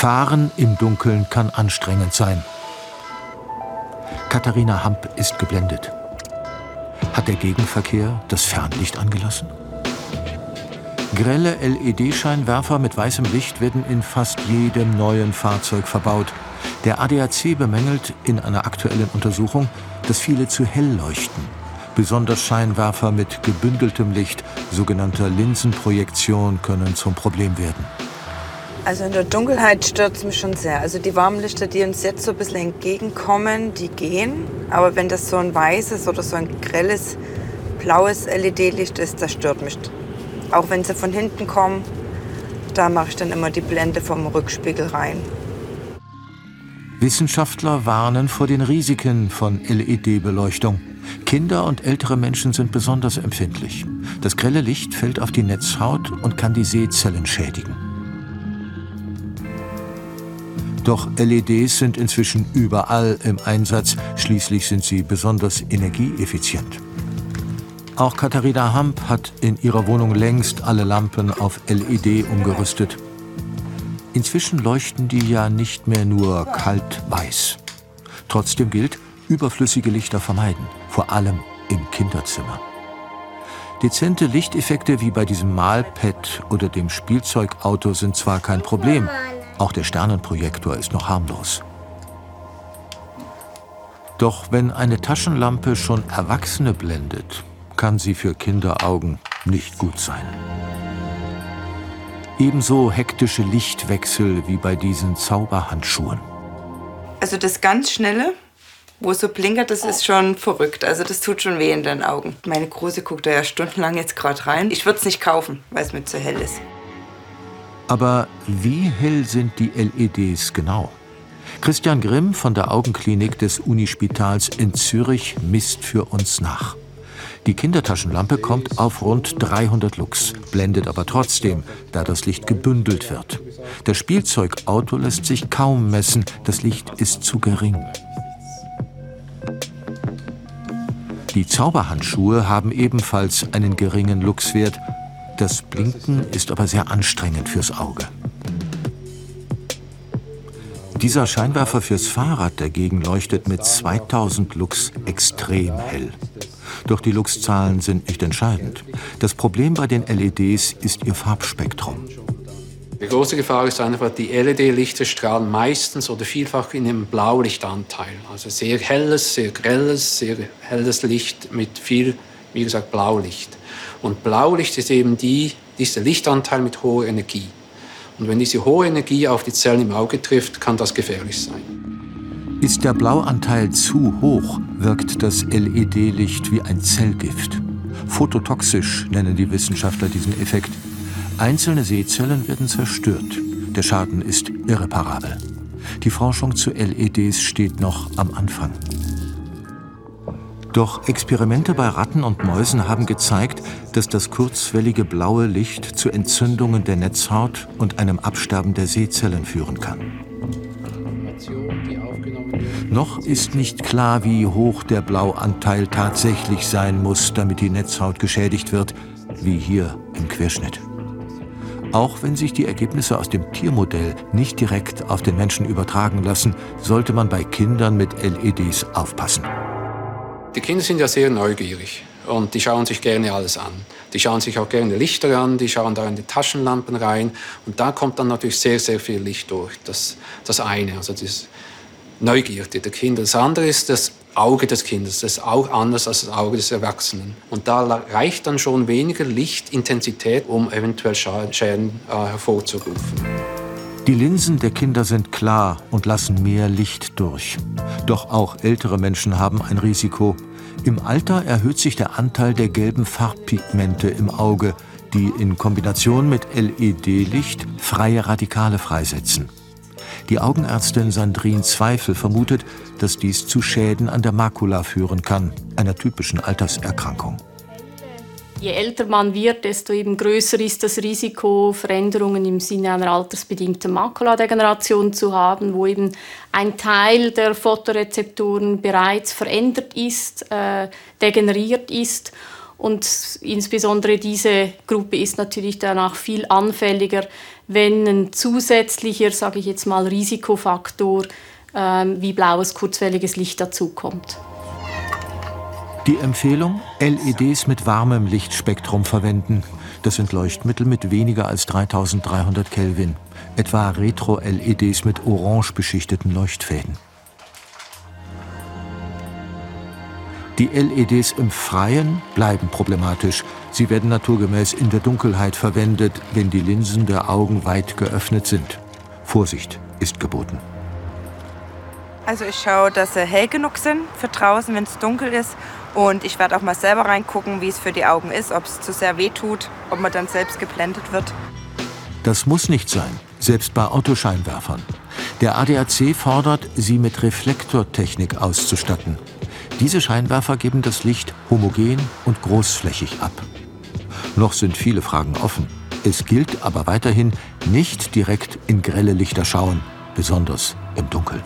Fahren im Dunkeln kann anstrengend sein. Katharina Hamp ist geblendet. Hat der Gegenverkehr das Fernlicht angelassen? Grelle LED-Scheinwerfer mit weißem Licht werden in fast jedem neuen Fahrzeug verbaut. Der ADAC bemängelt in einer aktuellen Untersuchung, dass viele zu hell leuchten. Besonders Scheinwerfer mit gebündeltem Licht, sogenannter Linsenprojektion, können zum Problem werden. Also in der Dunkelheit stört es mich schon sehr. Also die Warmlichter, die uns jetzt so ein bisschen entgegenkommen, die gehen. Aber wenn das so ein weißes oder so ein grelles, blaues LED-Licht ist, das stört mich. Auch wenn sie von hinten kommen, da mache ich dann immer die Blende vom Rückspiegel rein. Wissenschaftler warnen vor den Risiken von LED-Beleuchtung. Kinder und ältere Menschen sind besonders empfindlich. Das grelle Licht fällt auf die Netzhaut und kann die Sehzellen schädigen. Doch LEDs sind inzwischen überall im Einsatz. Schließlich sind sie besonders energieeffizient. Auch Katharina Hamp hat in ihrer Wohnung längst alle Lampen auf LED umgerüstet. Inzwischen leuchten die ja nicht mehr nur kalt weiß. Trotzdem gilt, überflüssige Lichter vermeiden, vor allem im Kinderzimmer. Dezente Lichteffekte wie bei diesem Malpad oder dem Spielzeugauto sind zwar kein Problem, auch der Sternenprojektor ist noch harmlos. Doch wenn eine Taschenlampe schon Erwachsene blendet, kann sie für Kinderaugen nicht gut sein. Ebenso hektische Lichtwechsel wie bei diesen Zauberhandschuhen. Also das ganz schnelle, wo es so blinkert, das ist schon verrückt. Also das tut schon weh in den Augen. Meine Große guckt da ja stundenlang jetzt gerade rein. Ich würde es nicht kaufen, weil es mir zu hell ist. Aber wie hell sind die LEDs genau? Christian Grimm von der Augenklinik des Unispitals in Zürich misst für uns nach. Die Kindertaschenlampe kommt auf rund 300 Lux, blendet aber trotzdem, da das Licht gebündelt wird. Das Spielzeugauto lässt sich kaum messen, das Licht ist zu gering. Die Zauberhandschuhe haben ebenfalls einen geringen Luxwert das Blinken ist aber sehr anstrengend fürs Auge. Dieser Scheinwerfer fürs Fahrrad dagegen leuchtet mit 2000 Lux extrem hell. Doch die Luxzahlen sind nicht entscheidend. Das Problem bei den LEDs ist ihr Farbspektrum. Die große Gefahr ist einfach, die LED-Lichter strahlen meistens oder vielfach in einem Blaulichtanteil. Also sehr helles, sehr grelles, sehr helles Licht mit viel, wie gesagt, Blaulicht. Und Blaulicht ist eben die, dieser Lichtanteil mit hoher Energie. Und wenn diese hohe Energie auf die Zellen im Auge trifft, kann das gefährlich sein. Ist der Blauanteil zu hoch, wirkt das LED-Licht wie ein Zellgift. Phototoxisch nennen die Wissenschaftler diesen Effekt. Einzelne Sehzellen werden zerstört. Der Schaden ist irreparabel. Die Forschung zu LEDs steht noch am Anfang. Doch Experimente bei Ratten und Mäusen haben gezeigt, dass das kurzwellige blaue Licht zu Entzündungen der Netzhaut und einem Absterben der Sehzellen führen kann. Noch ist nicht klar, wie hoch der Blauanteil tatsächlich sein muss, damit die Netzhaut geschädigt wird, wie hier im Querschnitt. Auch wenn sich die Ergebnisse aus dem Tiermodell nicht direkt auf den Menschen übertragen lassen, sollte man bei Kindern mit LEDs aufpassen. Die Kinder sind ja sehr neugierig und die schauen sich gerne alles an. Die schauen sich auch gerne Lichter an, die schauen da in die Taschenlampen rein und da kommt dann natürlich sehr, sehr viel Licht durch. Das, das eine, also das Neugierde der Kinder. Das andere ist das Auge des Kindes. Das ist auch anders als das Auge des Erwachsenen. Und da reicht dann schon weniger Lichtintensität, um eventuell Schäden äh, hervorzurufen. Die Linsen der Kinder sind klar und lassen mehr Licht durch. Doch auch ältere Menschen haben ein Risiko. Im Alter erhöht sich der Anteil der gelben Farbpigmente im Auge, die in Kombination mit LED-Licht freie Radikale freisetzen. Die Augenärztin Sandrine Zweifel vermutet, dass dies zu Schäden an der Makula führen kann, einer typischen Alterserkrankung. Je älter man wird, desto eben größer ist das Risiko, Veränderungen im Sinne einer altersbedingten Makuladegeneration zu haben, wo eben ein Teil der Photorezeptoren bereits verändert ist, äh, degeneriert ist. Und insbesondere diese Gruppe ist natürlich danach viel anfälliger, wenn ein zusätzlicher, sage ich jetzt mal, Risikofaktor ähm, wie blaues kurzwelliges Licht dazukommt. Die Empfehlung, LEDs mit warmem Lichtspektrum verwenden. Das sind Leuchtmittel mit weniger als 3300 Kelvin, etwa Retro-LEDs mit orange beschichteten Leuchtfäden. Die LEDs im Freien bleiben problematisch. Sie werden naturgemäß in der Dunkelheit verwendet, wenn die Linsen der Augen weit geöffnet sind. Vorsicht ist geboten. Also ich schaue, dass sie hell genug sind für draußen, wenn es dunkel ist. Und ich werde auch mal selber reingucken, wie es für die Augen ist, ob es zu sehr weh tut, ob man dann selbst geblendet wird. Das muss nicht sein, selbst bei Autoscheinwerfern. Der ADAC fordert, sie mit Reflektortechnik auszustatten. Diese Scheinwerfer geben das Licht homogen und großflächig ab. Noch sind viele Fragen offen. Es gilt aber weiterhin, nicht direkt in grelle Lichter schauen, besonders im Dunkeln.